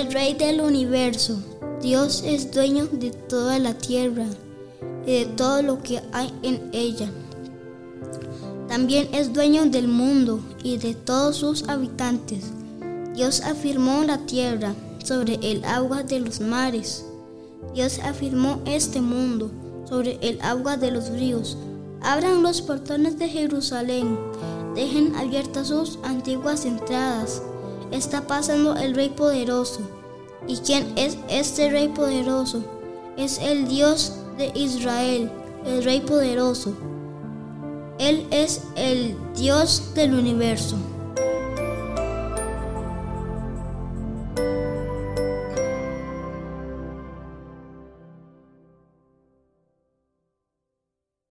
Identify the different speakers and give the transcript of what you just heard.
Speaker 1: el Rey del universo. Dios es dueño de toda la tierra y de todo lo que hay en ella. También es dueño del mundo y de todos sus habitantes. Dios afirmó la tierra sobre el agua de los mares. Dios afirmó este mundo sobre el agua de los ríos. Abran los portones de Jerusalén, dejen abiertas sus antiguas entradas. Está pasando el Rey poderoso. ¿Y quién es este Rey poderoso? Es el Dios de Israel, el Rey poderoso. Él es el Dios del universo.